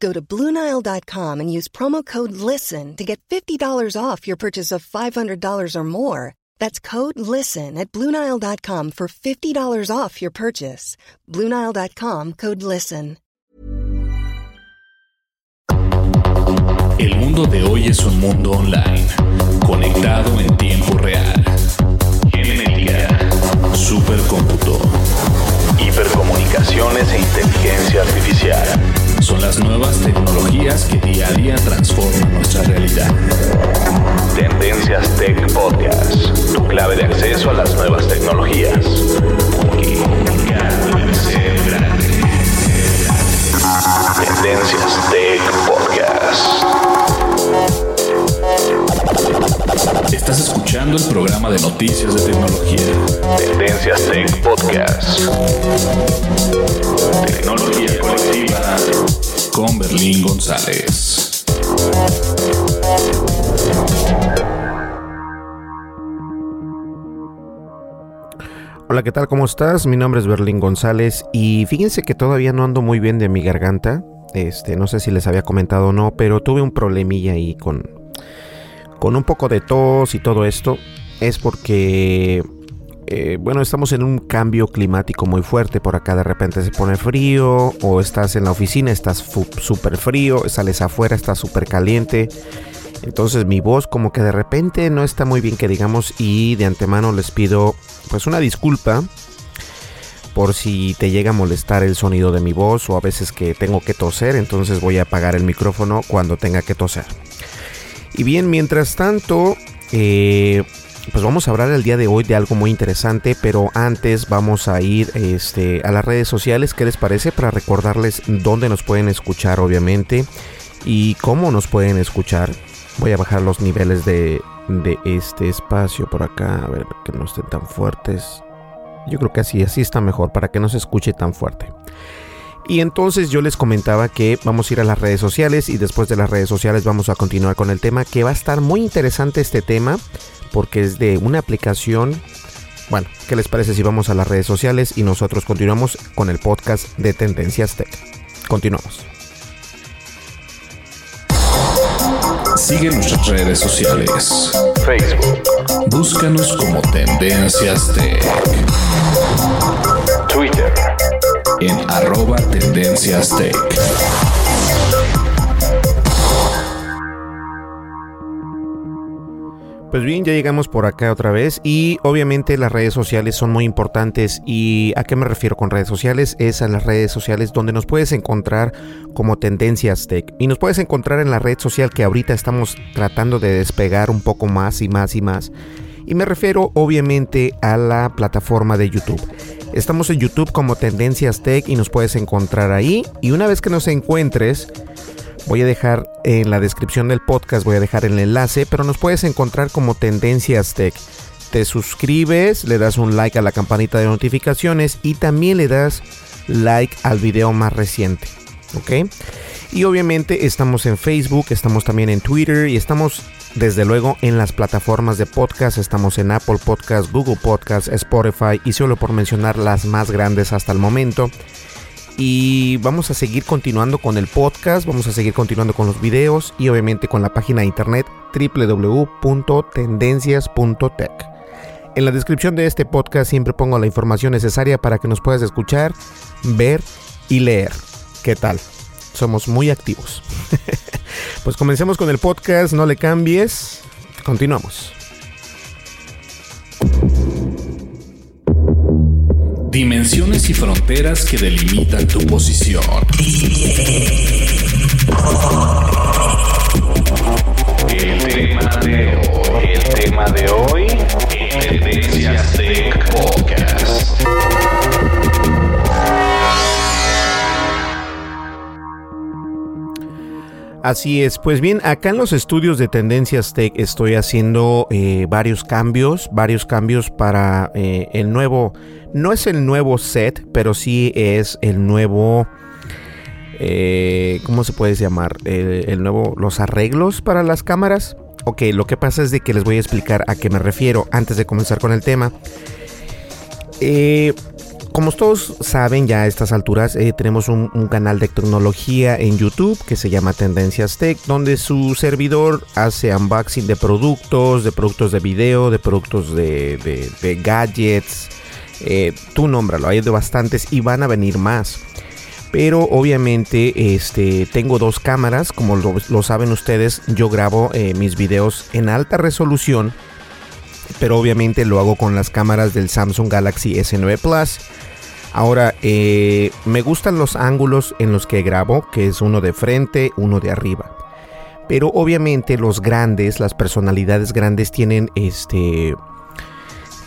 Go to Bluenile.com and use promo code LISTEN to get $50 off your purchase of $500 or more. That's code LISTEN at Bluenile.com for $50 off your purchase. Bluenile.com code LISTEN. El mundo de hoy es un mundo online, conectado en tiempo real. Genética, supercómputo, hipercomunicaciones e inteligencia artificial. Son las nuevas tecnologías que día a día transforman nuestra realidad. Tendencias Tech Podcast, tu clave de acceso a las nuevas tecnologías. Tendencias Tech Podcast. Estás escuchando el programa de noticias de tecnología. Tendencias Tech Podcast. Tecnología colectiva con Berlín González. Hola, ¿qué tal? ¿Cómo estás? Mi nombre es Berlín González y fíjense que todavía no ando muy bien de mi garganta. Este, no sé si les había comentado o no, pero tuve un problemilla ahí con, con un poco de tos y todo esto. Es porque, eh, bueno, estamos en un cambio climático muy fuerte. Por acá de repente se pone frío, o estás en la oficina, estás súper frío, sales afuera, está súper caliente. Entonces mi voz como que de repente no está muy bien que digamos y de antemano les pido pues una disculpa por si te llega a molestar el sonido de mi voz o a veces que tengo que toser, entonces voy a apagar el micrófono cuando tenga que toser. Y bien, mientras tanto, eh, pues vamos a hablar el día de hoy de algo muy interesante, pero antes vamos a ir este, a las redes sociales, ¿qué les parece? Para recordarles dónde nos pueden escuchar, obviamente, y cómo nos pueden escuchar. Voy a bajar los niveles de, de este espacio por acá, a ver que no estén tan fuertes. Yo creo que así, así está mejor, para que no se escuche tan fuerte. Y entonces yo les comentaba que vamos a ir a las redes sociales y después de las redes sociales vamos a continuar con el tema, que va a estar muy interesante este tema, porque es de una aplicación. Bueno, ¿qué les parece si vamos a las redes sociales y nosotros continuamos con el podcast de Tendencias Tech? Continuamos. Sigue nuestras redes sociales. Facebook. Búscanos como Tendencias Tech. Twitter. En arroba Tendencias Tech. Pues bien, ya llegamos por acá otra vez y obviamente las redes sociales son muy importantes. Y a qué me refiero con redes sociales es a las redes sociales donde nos puedes encontrar como Tendencias Tech. Y nos puedes encontrar en la red social que ahorita estamos tratando de despegar un poco más y más y más y me refiero obviamente a la plataforma de YouTube. Estamos en YouTube como Tendencias Tech y nos puedes encontrar ahí y una vez que nos encuentres Voy a dejar en la descripción del podcast, voy a dejar el enlace, pero nos puedes encontrar como Tendencias Tech. Te suscribes, le das un like a la campanita de notificaciones y también le das like al video más reciente. ¿Ok? Y obviamente estamos en Facebook, estamos también en Twitter y estamos desde luego en las plataformas de podcast. Estamos en Apple Podcast, Google Podcast, Spotify y solo por mencionar las más grandes hasta el momento. y vamos a seguir continuando con el podcast, vamos a seguir continuando con los videos y obviamente con la página de internet www.tendencias.tech. En la descripción de este podcast siempre pongo la información necesaria para que nos puedas escuchar, ver y leer. ¿Qué tal? Somos muy activos. pues comencemos con el podcast, no le cambies. Continuamos. Dimensiones y fronteras que delimitan tu posición. El tema de hoy, el tema de hoy, Tendencias Tech Podcast. Así es, pues bien, acá en los estudios de Tendencias Tech estoy haciendo eh, varios cambios, varios cambios para eh, el nuevo, no es el nuevo set, pero sí es el nuevo, eh, ¿cómo se puede llamar? el nuevo, los arreglos para las cámaras. Ok, lo que pasa es de que les voy a explicar a qué me refiero antes de comenzar con el tema. Eh, como todos saben ya a estas alturas, eh, tenemos un, canal de tecnología en YouTube que se llama Tendencias Tech, donde su servidor hace unboxing de productos, de productos de video, de productos de, gadgets. Eh, tú nómbralo, hay de bastantes y van a venir más. Pero obviamente este, tengo dos cámaras, como lo, saben ustedes, yo grabo eh, mis videos en alta resolución pero obviamente lo hago con las cámaras del Samsung Galaxy S9 Plus. Ahora, eh, me gustan los ángulos en los que grabo, que es uno de frente, uno de arriba. Pero obviamente los grandes, las personalidades grandes tienen este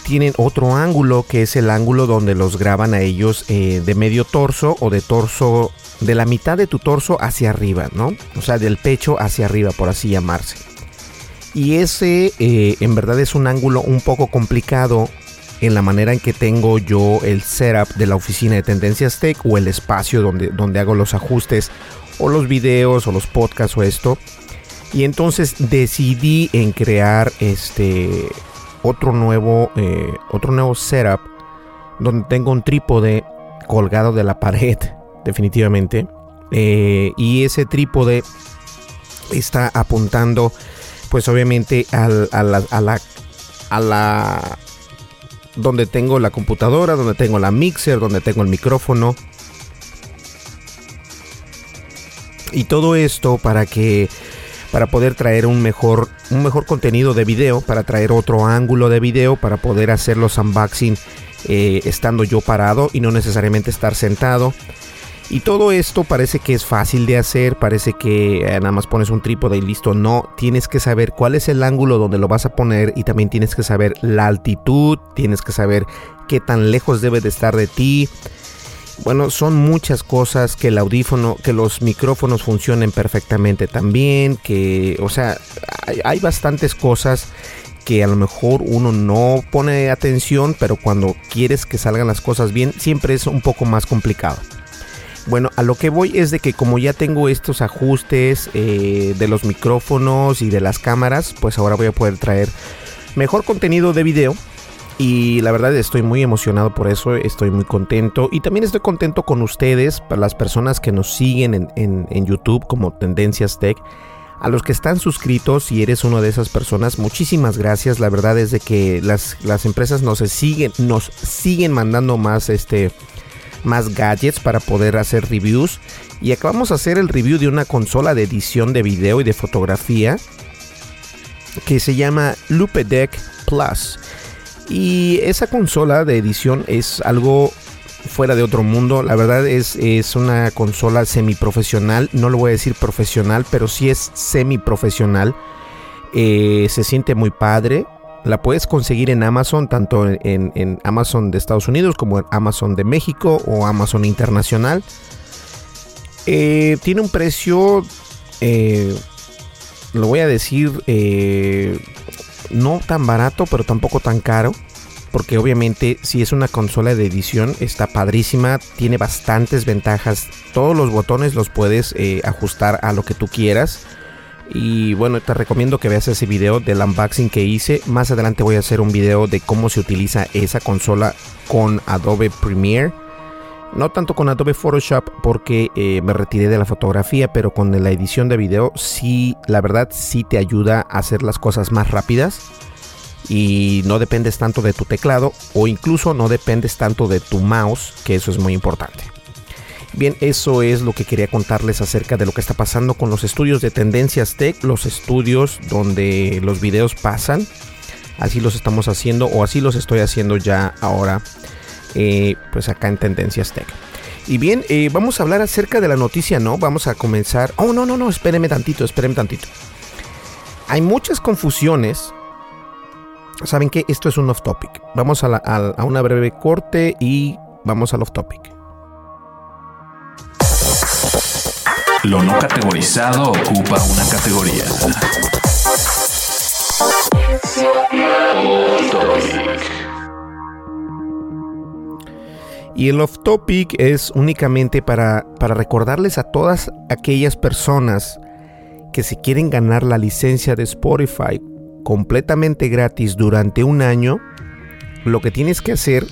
tienen otro ángulo que es el ángulo donde los graban a ellos eh, de medio torso o de torso de la mitad de tu torso hacia arriba, ¿no? O sea, del pecho hacia arriba, por así llamarse. Y ese eh, en verdad es un ángulo un poco complicado en la manera en que tengo yo el setup de la oficina de Tendencias Tech o el espacio donde, donde hago los ajustes o los videos o los podcasts o esto. Y entonces decidí en crear este otro nuevo, eh, otro nuevo setup donde tengo un trípode colgado de la pared, definitivamente. Eh, y ese trípode está apuntando, pues obviamente a, la, a, la, a la donde tengo la computadora, donde tengo la mixer, donde tengo el micrófono. Y todo esto para que para poder traer un mejor un mejor contenido de video, para traer otro ángulo de video, para poder hacer los unboxing eh, estando yo parado y no necesariamente estar sentado. Y todo esto parece que es fácil de hacer, parece que eh, nada más pones un trípode y listo. No, tienes que saber cuál es el ángulo donde lo vas a poner y también tienes que saber la altitud, tienes que saber qué tan lejos debe de estar de ti. Bueno, son muchas cosas que el audífono, que los micrófonos funcionen perfectamente también, que, o sea, hay, hay bastantes cosas que a lo mejor uno no pone atención, pero cuando quieres que salgan las cosas bien, siempre es un poco más complicado. Bueno, a lo que voy es de que como ya tengo estos ajustes eh, de los micrófonos y de las cámaras, pues ahora voy a poder traer mejor contenido de video. Y la verdad estoy muy emocionado por eso, estoy muy contento. Y también estoy contento con ustedes, para las personas que nos siguen en, YouTube como Tendencias Tech. A los que están suscritos y eres una de esas personas, muchísimas gracias. La verdad es de que las, las empresas nos siguen, nos siguen mandando más este más gadgets para poder hacer reviews. Y acabamos de hacer el review de una consola de edición de video y de fotografía que se llama Lupedeck Plus. Y esa consola de edición es algo fuera de otro mundo. La verdad es, es una consola semiprofesional. No lo voy a decir profesional, pero sí es semiprofesional. Eh, se siente muy padre. La puedes conseguir en Amazon, tanto en, Amazon de Estados Unidos como en Amazon de México o Amazon Internacional. Eh, tiene un precio, eh, lo voy a decir, eh, no tan barato, pero tampoco tan caro. Porque obviamente si es una consola de edición está padrísima, tiene bastantes ventajas. Todos los botones los puedes ajustar a lo que tú quieras. Y bueno, te recomiendo que veas ese video del unboxing que hice. Más adelante voy a hacer un video de cómo se utiliza esa consola con Adobe Premiere. No tanto con Adobe Photoshop porque eh, me retiré de la fotografía, pero con la edición de video sí, la verdad sí te ayuda a hacer las cosas más rápidas y no dependes tanto de tu teclado o incluso no dependes tanto de tu mouse, que eso es muy importante. Bien, eso es lo que quería contarles acerca de lo que está pasando con los estudios de Tendencias Tech, los estudios donde los videos pasan. Así los estamos haciendo o así los estoy haciendo ya ahora, eh, pues acá en Tendencias Tech. Y bien, eh, vamos a hablar acerca de la noticia, ¿no? Vamos a comenzar. Oh, no, no, no, espéreme tantito, espéreme tantito. Hay muchas confusiones. Saben que esto es un off topic. Vamos a, a una breve corte y vamos al off topic. Lo no categorizado ocupa una categoría. Y el off topic es únicamente para, para recordarles a todas aquellas personas que se quieren ganar la licencia de Spotify completamente gratis durante un año, lo que tienes que hacer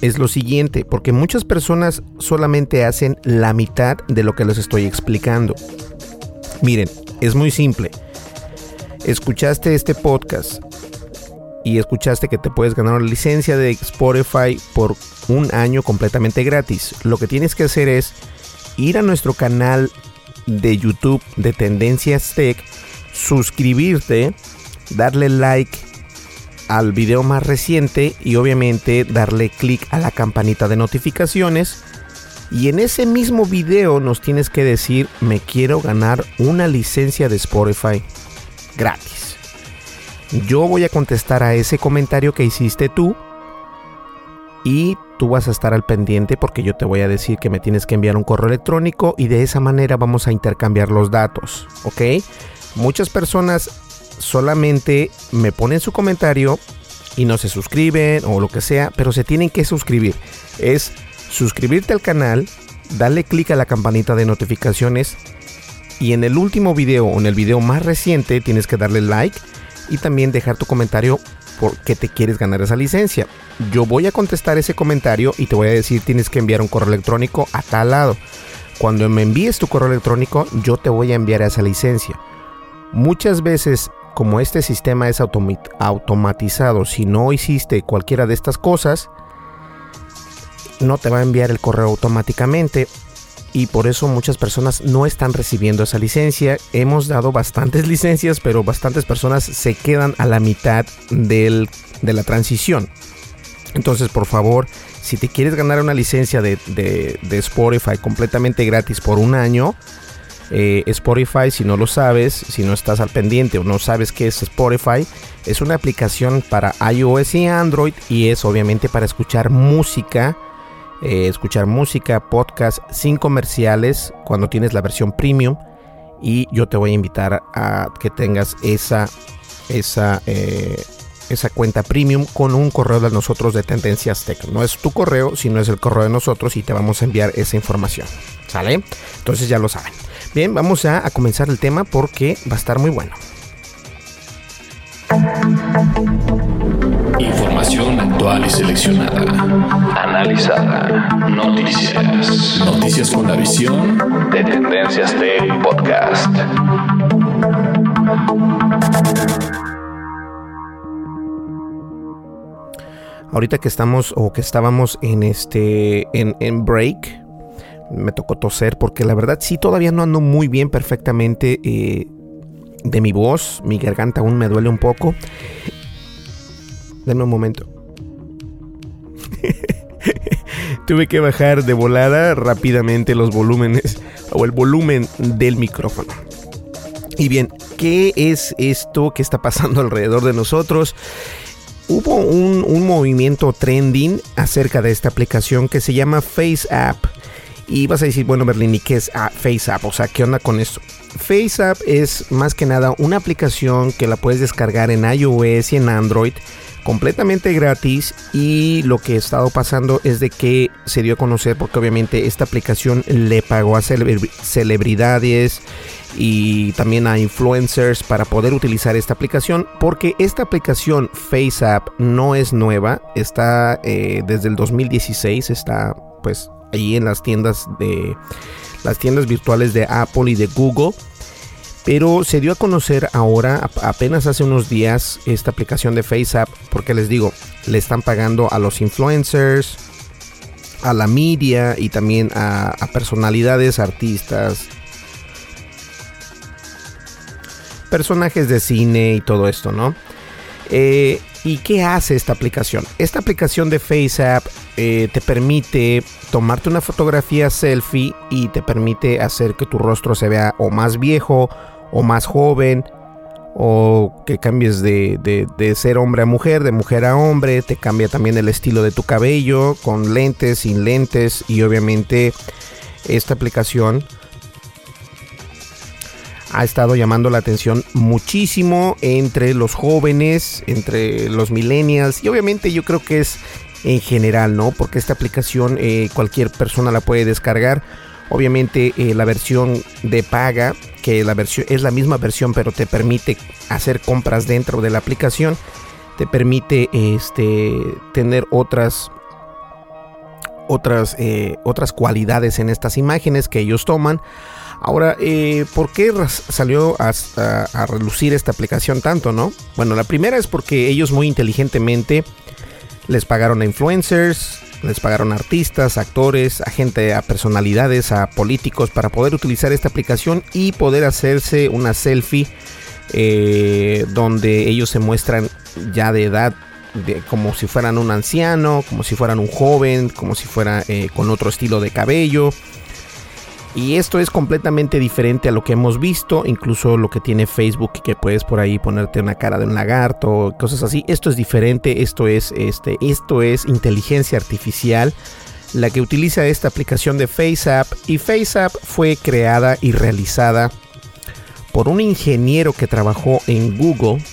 es lo siguiente, porque muchas personas solamente hacen la mitad de lo que les estoy explicando. Miren, es muy simple. Escuchaste este podcast y escuchaste que te puedes ganar una licencia de Spotify por un año completamente gratis. Lo que tienes que hacer es ir a nuestro canal de YouTube de Tendencias Tech, suscribirte, darle like al video más reciente y obviamente darle clic a la campanita de notificaciones. Y en ese mismo video nos tienes que decir, me quiero ganar una licencia de Spotify gratis. Yo voy a contestar a ese comentario que hiciste tú y tú vas a estar al pendiente porque yo te voy a decir que me tienes que enviar un correo electrónico y de esa manera vamos a intercambiar los datos, ¿ok? Muchas personas solamente me ponen su comentario y no se suscriben o lo que sea, pero se tienen que suscribir. Es suscribirte al canal, darle clic a la campanita de notificaciones y en el último video o en el video más reciente tienes que darle like y también dejar tu comentario por qué te quieres ganar esa licencia. Yo voy a contestar ese comentario y te voy a decir tienes que enviar un correo electrónico a tal lado. Cuando me envíes tu correo electrónico, yo te voy a enviar esa licencia. Muchas veces como este sistema es automatizado, si no hiciste cualquiera de estas cosas, no te va a enviar el correo automáticamente y por eso muchas personas no están recibiendo esa licencia. Hemos dado bastantes licencias, pero bastantes personas se quedan a la mitad de la transición. Entonces, por favor, si te quieres ganar una licencia de, de Spotify completamente gratis por un año, eh, Spotify, si no lo sabes, si no estás al pendiente o no sabes qué es Spotify, es una aplicación para iOS y Android y es obviamente para escuchar música, eh, escuchar música, podcast sin comerciales cuando tienes la versión premium. Y yo te voy a invitar a que tengas esa, esa, eh, esa cuenta premium con un correo de nosotros de Tendencias Tech. No es tu correo, sino es el correo de nosotros y te vamos a enviar esa información. ¿Sale? Entonces ya lo saben. Bien, vamos a, comenzar el tema porque va a estar muy bueno. Información actual y seleccionada. Analizada. Noticias. Noticias con la visión de Tendencias Tech Podcast. Ahorita que estamos o que estábamos en este en, en break, me tocó toser porque la verdad sí todavía no ando muy bien perfectamente eh, de mi voz, mi garganta aún me duele un poco. Denme un momento. Tuve que bajar de volada rápidamente los volúmenes o el volumen del micrófono. Y bien, ¿qué es esto que está pasando alrededor de nosotros? Hubo un, un movimiento trending acerca de esta aplicación que se llama Face App y vas a decir, bueno, Berlín, ¿y qué es ah, FaceApp? O sea, ¿qué onda con eso? FaceApp es más que nada una aplicación que la puedes descargar en iOS y en Android completamente gratis y lo que ha estado pasando es de que se dio a conocer porque obviamente esta aplicación le pagó a celebridades y también a influencers para poder utilizar esta aplicación porque esta aplicación FaceApp no es nueva está eh, desde el 2016 está pues ahí en las tiendas de las tiendas virtuales de Apple y de Google. Pero se dio a conocer ahora, apenas hace unos días, esta aplicación de FaceApp, porque les digo, le están pagando a los influencers, a la media y también a, personalidades, artistas, personajes de cine y todo esto, ¿no? Eh, ¿Y qué hace esta aplicación? Esta aplicación de FaceApp eh, te permite tomarte una fotografía selfie y te permite hacer que tu rostro se vea o más viejo o más joven o que cambies de, ser hombre a mujer, de mujer a hombre, te cambia también el estilo de tu cabello con lentes, sin lentes y obviamente esta aplicación ha estado llamando la atención muchísimo entre los jóvenes, entre los millennials y obviamente yo creo que es en general, ¿no? Porque esta aplicación eh, cualquier persona la puede descargar. Obviamente eh, la versión de paga, que la versión es la misma versión, pero te permite hacer compras dentro de la aplicación, te permite este, tener otras otras eh, otras cualidades en estas imágenes que ellos toman. Ahora, eh, ¿por qué salió a, a, relucir esta aplicación tanto, no? Bueno, la primera es porque ellos muy inteligentemente les pagaron a influencers, les pagaron a artistas, actores, a gente, a personalidades, a políticos para poder utilizar esta aplicación y poder hacerse una selfie eh, donde ellos se muestran ya de edad de, como si fueran un anciano, como si fueran un joven, como si fuera eh, con otro estilo de cabello. Y esto es completamente diferente a lo que hemos visto, incluso lo que tiene Facebook, que puedes por ahí ponerte una cara de un lagarto, cosas así. Esto es diferente, esto es, este, esto es inteligencia artificial, la que utiliza esta aplicación de FaceApp. Y FaceApp fue creada y realizada por un ingeniero que trabajó en Google,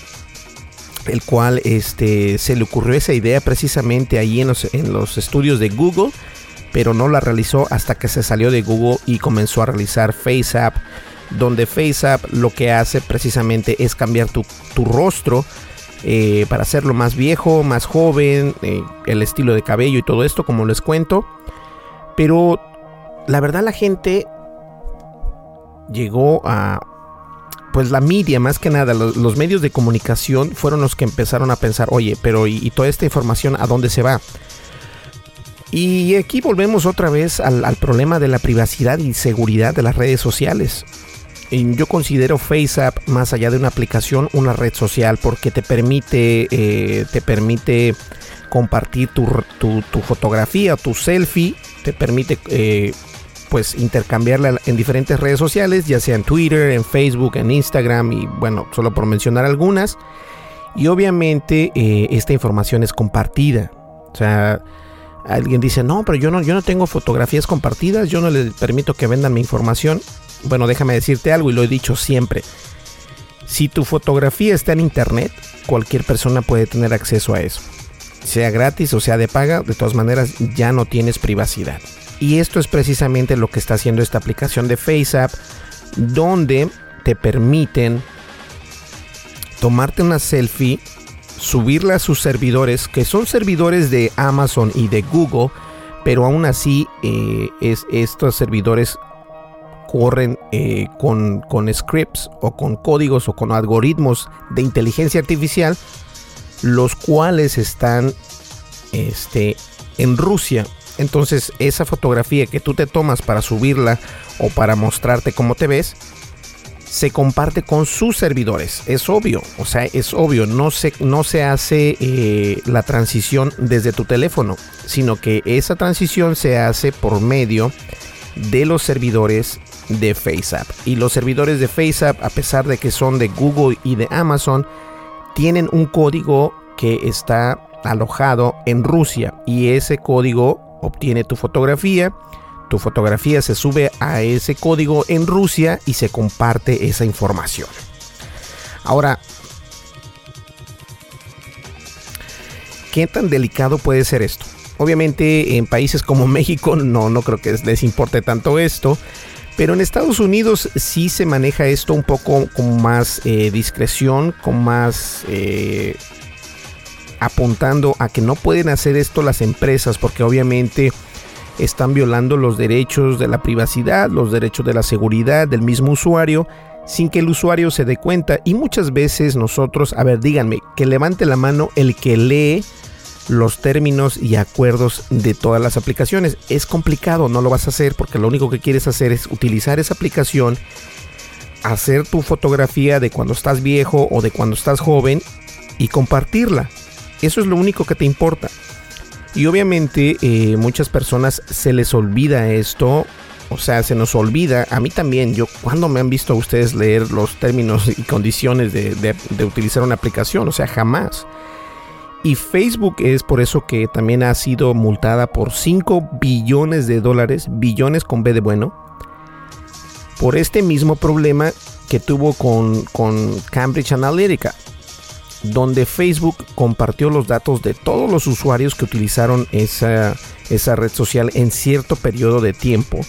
el cual este, se le ocurrió esa idea precisamente ahí en los, en los estudios de Google pero no la realizó hasta que se salió de Google y comenzó a realizar FaceApp, donde FaceApp lo que hace precisamente es cambiar tu, rostro eh, para hacerlo más viejo, más joven, eh, el estilo de cabello y todo esto, como les cuento. Pero la verdad la gente llegó a... Pues la media, más que nada, los, medios de comunicación fueron los que empezaron a pensar, oye, pero ¿y, y toda esta información a dónde se va? Y aquí volvemos otra vez al, problema de la privacidad y seguridad de las redes sociales. Yo considero FaceApp más allá de una aplicación, una red social porque te permite, eh, te permite compartir tu, fotografía, tu selfie, te permite eh, pues intercambiarla en diferentes redes sociales, ya sea en Twitter, en Facebook, en Instagram y bueno, solo por mencionar algunas. Y obviamente eh, esta información es compartida. O sea, Alguien dice, no, pero yo no, yo no tengo fotografías compartidas, yo no les permito que vendan mi información. Bueno, déjame decirte algo y lo he dicho siempre. Si tu fotografía está en internet, cualquier persona puede tener acceso a eso. Sea gratis o sea de paga, de todas maneras ya no tienes privacidad. Y esto es precisamente lo que está haciendo esta aplicación de FaceApp, donde te permiten tomarte una selfie subirla a sus servidores, que son servidores de Amazon y de Google, pero aún así eh, es, estos servidores corren eh, con, con, scripts o con códigos o con algoritmos de inteligencia artificial, los cuales están este, en Rusia. Entonces esa fotografía que tú te tomas para subirla o para mostrarte cómo te ves, se comparte con sus servidores. Es obvio, o sea, es obvio, no se, no se hace eh, la transición desde tu teléfono, sino que esa transición se hace por medio de los servidores de FaceApp. Y los servidores de FaceApp, a pesar de que son de Google y de Amazon, tienen un código que está alojado en Rusia y ese código obtiene tu fotografía tu fotografía se sube a ese código en Rusia y se comparte esa información. Ahora, ¿qué tan delicado puede ser esto? Obviamente en países como México no, no creo que les importe tanto esto, pero en Estados Unidos sí se maneja esto un poco con más eh, discreción, con más eh, apuntando a que no pueden hacer esto las empresas porque obviamente están violando los derechos de la privacidad, los derechos de la seguridad del mismo usuario, sin que el usuario se dé cuenta. Y muchas veces nosotros, a ver, díganme, que levante la mano el que lee los términos y acuerdos de todas las aplicaciones. Es complicado, no lo vas a hacer porque lo único que quieres hacer es utilizar esa aplicación, hacer tu fotografía de cuando estás viejo o de cuando estás joven y compartirla. Eso es lo único que te importa. Y obviamente eh, muchas personas se les olvida esto. O sea, se nos olvida. A mí también. Yo, cuando me han visto a ustedes leer los términos y condiciones de, de utilizar una aplicación? O sea, jamás. Y Facebook es por eso que también ha sido multada por 5 billones de dólares, billones con B de bueno, por este mismo problema que tuvo con, con Cambridge Analytica, donde Facebook compartió los datos de todos los usuarios que utilizaron esa, esa red social en cierto periodo de tiempo.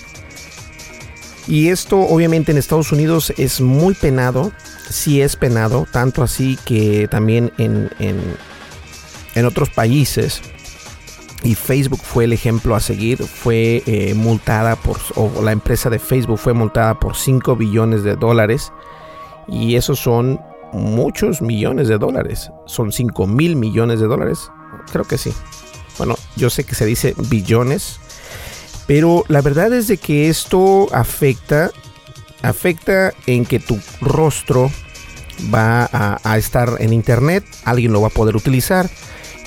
Y esto obviamente en Estados Unidos es muy penado, sí es penado, tanto así que también en, en otros países y Facebook fue el ejemplo a seguir, fue eh, multada por, o la empresa de Facebook fue multada por 5 billones de dólares y esos son muchos millones de dólares, son 5 mil millones de dólares, creo que sí. Bueno, yo sé que se dice billones, pero la verdad es de que esto afecta, afecta en que tu rostro va a, estar en internet, alguien lo va a poder utilizar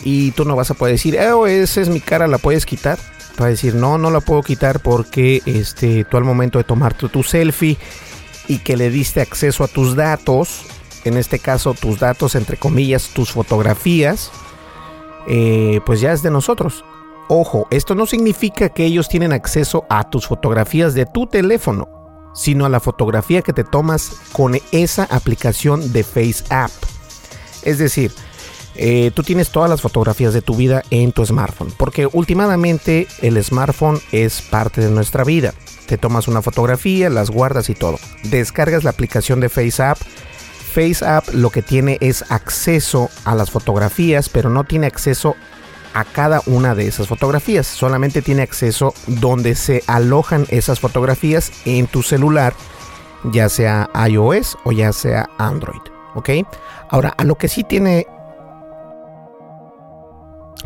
y tú no vas a poder decir, oh, esa es mi cara, ¿la puedes quitar? Va a decir, no, no la puedo quitar porque este, tú al momento de tomar tu, selfie y que le diste acceso a tus datos, en este caso tus datos, entre comillas, tus fotografías, eh, pues ya es de nosotros. Ojo, esto no significa que ellos tienen acceso a tus fotografías de tu teléfono, sino a la fotografía que te tomas con esa aplicación de Face App. Es decir, eh, tú tienes todas las fotografías de tu vida en tu smartphone. Porque últimamente el smartphone es parte de nuestra vida. Te tomas una fotografía, las guardas y todo. Descargas la aplicación de FaceApp. FaceApp lo que tiene es acceso a las fotografías, pero no tiene acceso a cada una de esas fotografías. Solamente tiene acceso donde se alojan esas fotografías en tu celular, ya sea iOS o ya sea Android. ¿Ok? Ahora, a lo que sí tiene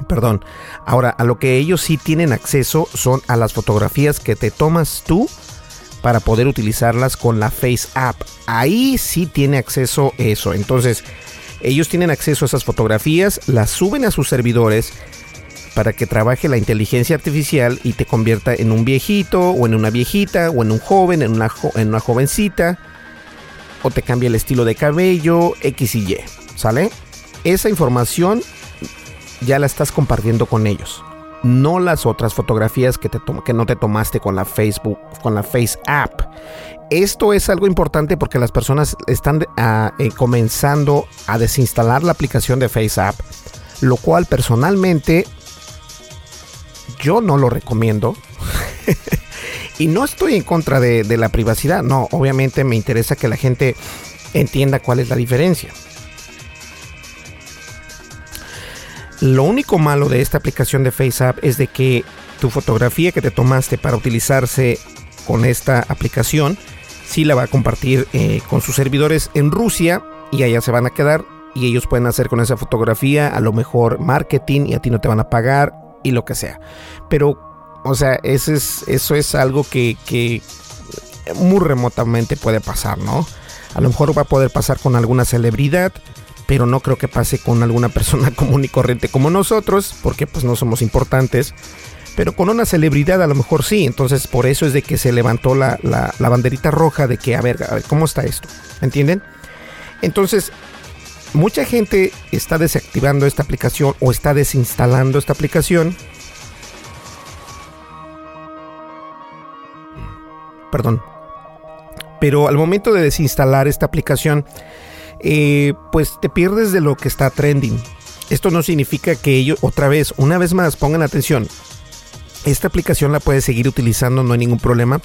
Perdón. Ahora, a lo que ellos sí tienen acceso son a las fotografías que te tomas tú para poder utilizarlas con la Face App. Ahí sí tiene acceso eso. Entonces, ellos tienen acceso a esas fotografías, las suben a sus servidores para que trabaje la inteligencia artificial y te convierta en un viejito o en una viejita o en un joven, en una, en una jovencita o te cambia el estilo de cabello, X y Y, ¿sale? Esa información ya la estás compartiendo con ellos. No las otras fotografías que, te que no te tomaste con la Facebook, con la Face App. Esto es algo importante porque las personas están ah, eh, comenzando a desinstalar la aplicación de Face App, lo cual personalmente yo no lo recomiendo. y no estoy en contra de, de la privacidad, no, obviamente me interesa que la gente entienda cuál es la diferencia. Lo único malo de esta aplicación de FaceApp es de que tu fotografía que te tomaste para utilizarse con esta aplicación, sí la va a compartir eh, con sus servidores en Rusia y allá se van a quedar y ellos pueden hacer con esa fotografía a lo mejor marketing y a ti no te van a pagar y lo que sea. Pero, o sea, eso es, eso es algo que muy remotamente puede pasar, ¿no? A lo mejor va a poder pasar con alguna celebridad pero no creo que pase con alguna persona común y corriente como nosotros, porque pues no somos importantes. Pero con una celebridad a lo mejor sí, entonces por eso es de que se levantó la, banderita roja de que, a ver, a ver, ¿cómo está esto? ¿Entienden? Entonces, mucha gente está desactivando esta aplicación o está desinstalando esta aplicación. Perdón. Pero al momento de desinstalar esta aplicación, eh, pues te pierdes de lo que está trending. Esto no significa que ellos, otra vez, una vez más, pongan atención. Esta aplicación la puedes seguir utilizando, no hay ningún problema.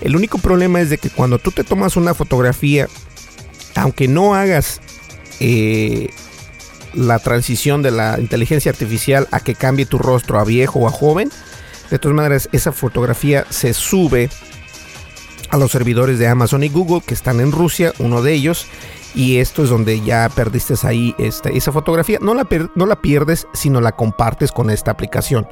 El único problema es de que cuando tú te tomas una fotografía, aunque no hagas eh, la transición de la inteligencia artificial a que cambie tu rostro a viejo o a joven, De todas maneras, esa fotografía se sube a los servidores de Amazon y Google que están en Rusia, uno de ellos, y esto es donde ya perdiste ahí esta, esa fotografía. No la, no la pierdes, sino la compartes con esta aplicación.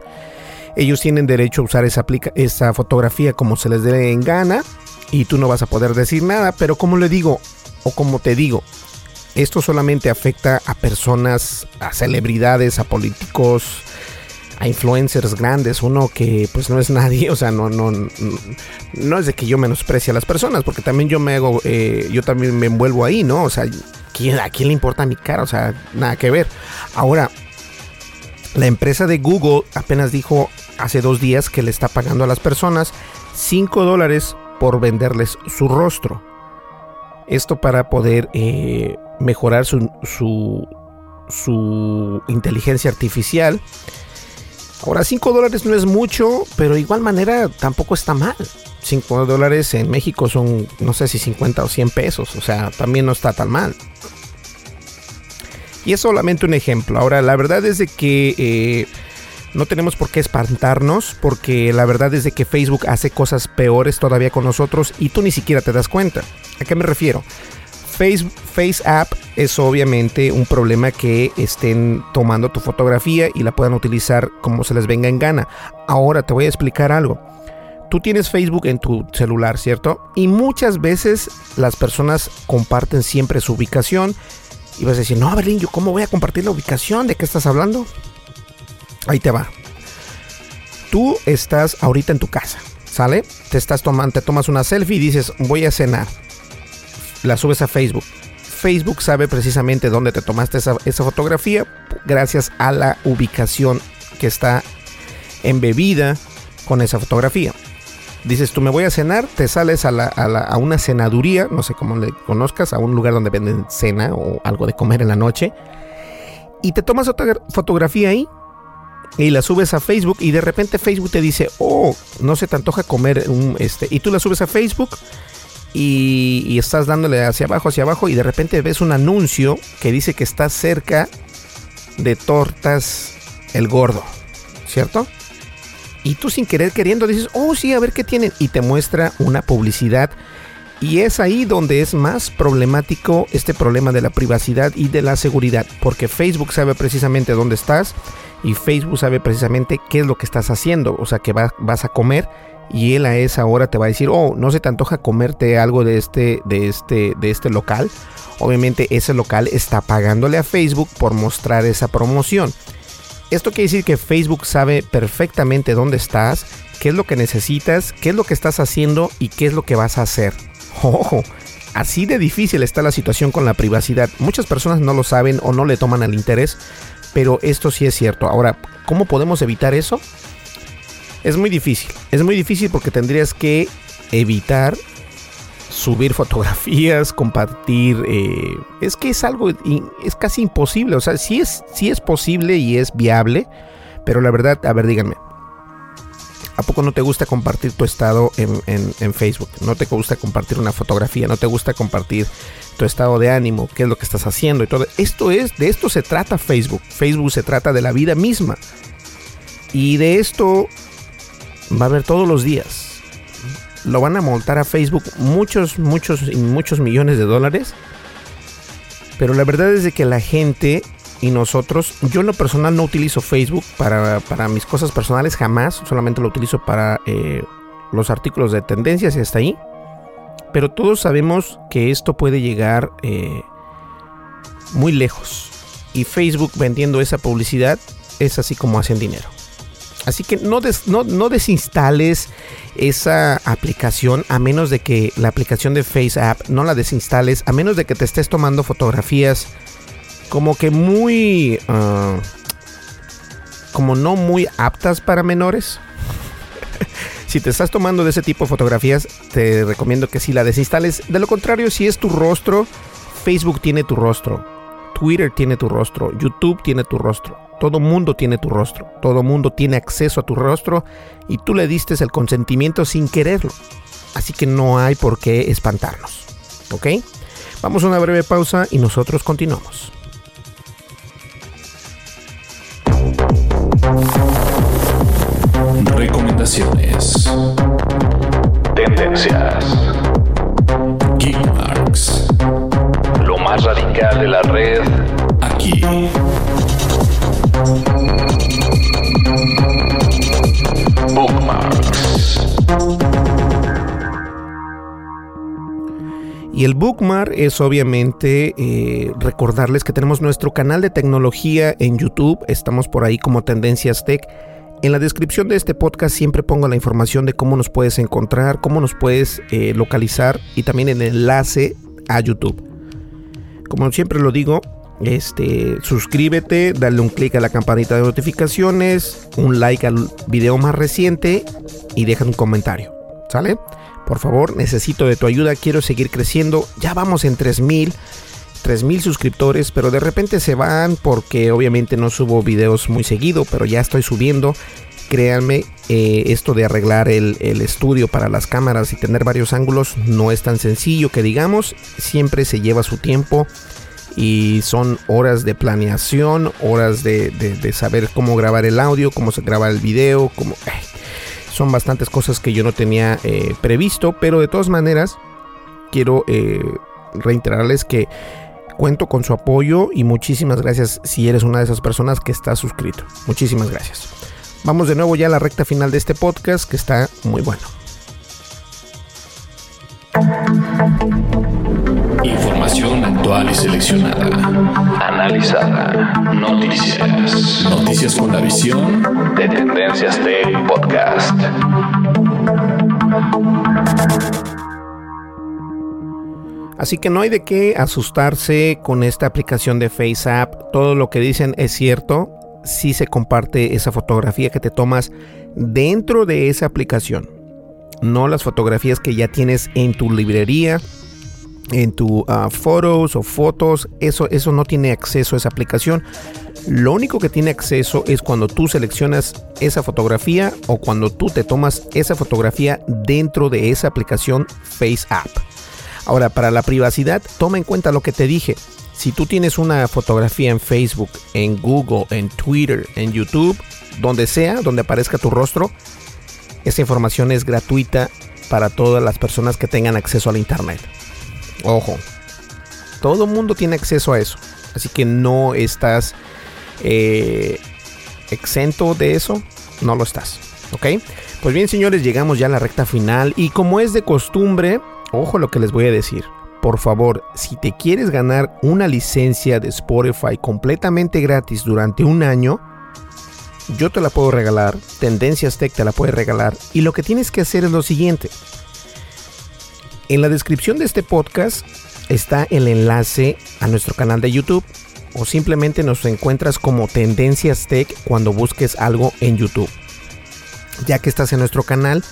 Ellos tienen derecho a usar esa, esa fotografía como se les dé en gana y tú no vas a poder decir nada, pero como le digo, o como te digo, esto solamente afecta a personas, a celebridades, a políticos, a influencers grandes, uno que pues no es nadie, o sea, no, no, no, es de que yo menosprecie a las personas, porque también yo me hago, eh, yo también me envuelvo ahí, ¿no? O sea, ¿a quién le importa mi cara? O sea, nada que ver. Ahora, la empresa de Google apenas dijo hace dos días que le está pagando a las personas 5 dólares por venderles su rostro. Esto para poder eh, mejorar su, su inteligencia artificial Ahora, 5 dólares no es mucho, pero de igual manera tampoco está mal. 5 dólares en México son, no sé si 50 o 100 pesos, o sea, también no está tan mal. Y es solamente un ejemplo. Ahora, la verdad es de que eh, no tenemos por qué espantarnos, porque la verdad es de que Facebook hace cosas peores todavía con nosotros y tú ni siquiera te das cuenta. ¿A qué me refiero? Face, Face App es obviamente un problema que estén tomando tu fotografía y la puedan utilizar como se les venga en gana. Ahora te voy a explicar algo. Tú tienes Facebook en tu celular, ¿cierto? Y muchas veces las personas comparten siempre su ubicación. Y vas a decir, no, Berlín, ¿yo cómo voy a compartir la ubicación? ¿De qué estás hablando? Ahí te va. Tú estás ahorita en tu casa, ¿sale? Te estás tomando, te tomas una selfie y dices, voy a cenar la subes a Facebook. Facebook sabe precisamente dónde te tomaste esa, fotografía gracias a la ubicación que está embebida con esa fotografía. Dices, tú me voy a cenar, te sales a, a, una cenaduría, no sé cómo le conozcas, a un lugar donde venden cena o algo de comer en la noche, y te tomas otra fotografía ahí y la subes a Facebook y de repente Facebook te dice, oh, no se te antoja comer un, este, y tú la subes a Facebook y, estás dándole hacia abajo, hacia abajo y de repente ves un anuncio que dice que estás cerca de tortas el gordo, ¿cierto? Y tú sin querer queriendo dices, oh sí, a ver qué tienen. Y te muestra una publicidad. Y es ahí donde es más problemático este problema de la privacidad y de la seguridad. Porque Facebook sabe precisamente dónde estás. Y Facebook sabe precisamente qué es lo que estás haciendo. O sea, que vas a comer y él a esa hora te va a decir, oh, no se te antoja comerte algo de este, de este, de este local. Obviamente ese local está pagándole a Facebook por mostrar esa promoción. Esto quiere decir que Facebook sabe perfectamente dónde estás, qué es lo que necesitas, qué es lo que estás haciendo y qué es lo que vas a hacer. Ojo, así de difícil está la situación con la privacidad. Muchas personas no lo saben o no le toman el interés, pero esto sí es cierto. Ahora, ¿cómo podemos evitar eso? Es muy difícil. Es muy difícil porque tendrías que evitar subir fotografías, compartir. Eh, es que es algo, es casi imposible. O sea, sí es, sí es posible y es viable. Pero la verdad, a ver, díganme. ¿A poco no te gusta compartir tu estado en, Facebook? ¿No te gusta compartir una fotografía? ¿No te gusta compartir tu estado de ánimo? ¿Qué es lo que estás haciendo? Y todo. Esto es, de esto se trata Facebook. Facebook se trata de la vida misma. Y de esto va a haber todos los días. Lo van a montar a Facebook muchos, muchos y muchos millones de dólares. Pero la verdad es de que la gente y nosotros, yo en lo personal no utilizo Facebook para, mis cosas personales jamás, solamente lo utilizo para eh, los artículos de tendencias y hasta ahí. Pero todos sabemos que esto puede llegar eh, muy lejos. Y Facebook vendiendo esa publicidad es así como hacen dinero. Así que no, no, desinstales esa aplicación a menos de que la aplicación de Face App no la desinstales, a menos de que te estés tomando fotografías como que muy... Ah, como no muy aptas para menores. si te estás tomando de ese tipo de fotografías, te recomiendo que sí la desinstales. De lo contrario, si es tu rostro, Facebook tiene tu rostro, Twitter tiene tu rostro, YouTube tiene tu rostro. Todo mundo tiene tu rostro, todo mundo tiene acceso a tu rostro y tú le diste el consentimiento sin quererlo. Así que no hay por qué espantarnos. ¿Ok? Vamos a una breve pausa y nosotros continuamos. Recomendaciones. Tendencias. Geekmarks. Lo más radical de la red. Aquí. Bookmarks. Y el bookmark es obviamente eh, recordarles que tenemos nuestro canal de tecnología en YouTube. Estamos por ahí como Tendencias Tech en la descripción de este podcast siempre pongo la información de cómo nos puedes encontrar, cómo nos puedes eh, localizar y también el enlace a YouTube. Como siempre lo digo, este, suscríbete, dale un clic a la campanita de notificaciones, un like al video más reciente y deja un comentario. ¿Sale? Por favor, necesito de tu ayuda, quiero seguir creciendo. Ya vamos en 3000, 3000 suscriptores, pero de repente se van porque obviamente no subo videos muy seguido, pero ya estoy subiendo. Créanme, eh, esto de arreglar el, estudio para las cámaras y tener varios ángulos no es tan sencillo que digamos, siempre se lleva su tiempo y son horas de planeación, horas de, saber cómo grabar el audio, cómo se graba el video, cómo... son bastantes cosas que yo no tenía eh, previsto, pero de todas maneras quiero eh, reiterarles que cuento con su apoyo y muchísimas gracias si eres una de esas personas que está suscrito. Muchísimas gracias. Vamos de nuevo ya a la recta final de este podcast que está muy bueno. Información actual y seleccionada. Analizada. Noticias. Noticias con la visión de Tendencias Tech Podcast. Así que no hay de qué asustarse con esta aplicación de FaceApp. Todo lo que dicen es cierto. Si se comparte esa fotografía que te tomas dentro de esa aplicación. No las fotografías que ya tienes en tu librería, en tu ah, fotos o fotos. Eso, eso no tiene acceso a esa aplicación. Lo único que tiene acceso es cuando tú seleccionas esa fotografía o cuando tú te tomas esa fotografía dentro de esa aplicación FaceApp. Ahora, para la privacidad, toma en cuenta lo que te dije. Si tú tienes una fotografía en Facebook, en Google, en Twitter, en YouTube, donde sea, donde aparezca tu rostro, esa información es gratuita para todas las personas que tengan acceso al Internet. Ojo, todo el mundo tiene acceso a eso. Así que no estás eh, exento de eso. No lo estás. ¿Ok? Pues bien, señores, llegamos ya a la recta final. Y como es de costumbre, ojo lo que les voy a decir. Por favor, si te quieres ganar una licencia de Spotify completamente gratis durante un año, yo te la puedo regalar. Tendencias Tech te la puede regalar. Y lo que tienes que hacer es lo siguiente. En la descripción de este podcast está el enlace a nuestro canal de YouTube o simplemente nos encuentras como Tendencias Tech cuando busques algo en YouTube. Ya que estás en nuestro canal,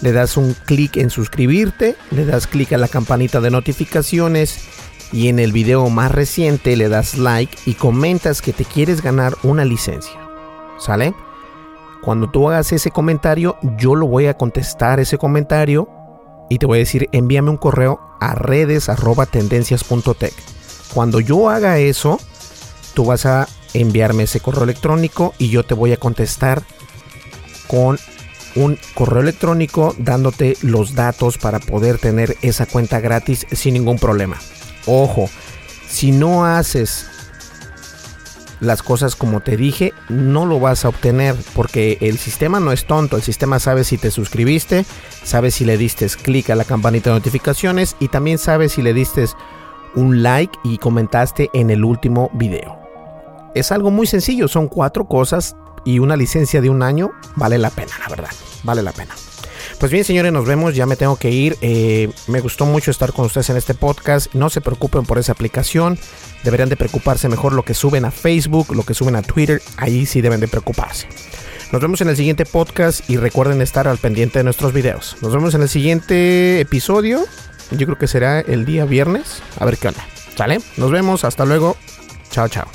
le das un clic en suscribirte, le das clic a la campanita de notificaciones y en el video más reciente le das like y comentas que te quieres ganar una licencia. ¿Sale? Cuando tú hagas ese comentario, yo lo voy a contestar ese comentario y te voy a decir envíame un correo a redes arroba tendencias.tech. Cuando yo haga eso, tú vas a enviarme ese correo electrónico y yo te voy a contestar con un correo electrónico dándote los datos para poder tener esa cuenta gratis sin ningún problema. Ojo, si no haces las cosas como te dije, no lo vas a obtener porque el sistema no es tonto, el sistema sabe si te suscribiste, sabe si le diste clic a la campanita de notificaciones y también sabe si le diste un like y comentaste en el último video. Es algo muy sencillo, son cuatro cosas y una licencia de un año vale la pena, la verdad, vale la pena. Pues bien, señores, nos vemos. Ya me tengo que ir. Eh, me gustó mucho estar con ustedes en este podcast. No se preocupen por esa aplicación. Deberían de preocuparse mejor lo que suben a Facebook, lo que suben a Twitter. Ahí sí deben de preocuparse. Nos vemos en el siguiente podcast y recuerden estar al pendiente de nuestros videos. Nos vemos en el siguiente episodio. Yo creo que será el día viernes. A ver qué onda. ¿Sale? Nos vemos. Hasta luego. Chao, chao.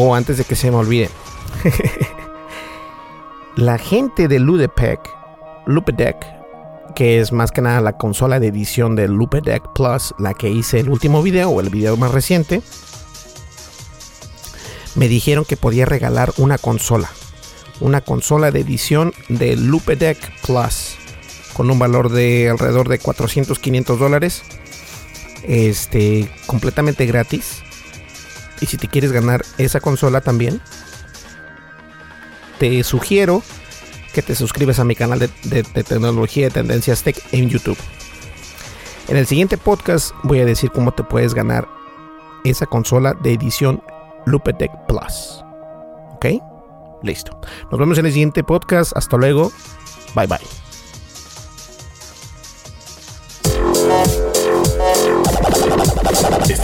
Oh, antes de que se me olvide. la gente de Ludepec, Lupedeck, que es más que nada la consola de edición de Lupedeck Plus, la que hice el último video o el video más reciente, me dijeron que podía regalar una consola. Una consola de edición de Lupedeck Plus con un valor de alrededor de 400-500 dólares. este, completamente gratis. Y si te quieres ganar esa consola también, te sugiero que te suscribas a mi canal de, tecnología de tendencias tech en YouTube. En el siguiente podcast voy a decir cómo te puedes ganar esa consola de edición Lupetec Plus. ¿Ok? Listo. Nos vemos en el siguiente podcast. Hasta luego. Bye bye.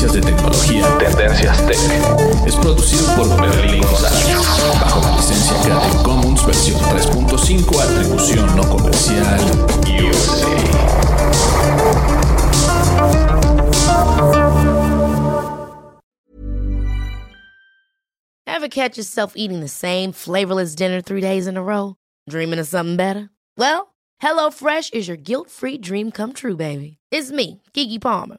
Noticias de tecnología Tendencias Tech. Es producido por Berlín González, bajo la licencia Creative Commons versión 3.5, atribución no comercial, USA. Ever catch yourself eating the same flavorless dinner three days in a row? Dreaming of something better? Well, HelloFresh is your guilt-free dream come true, baby. It's me, Kiki Palmer.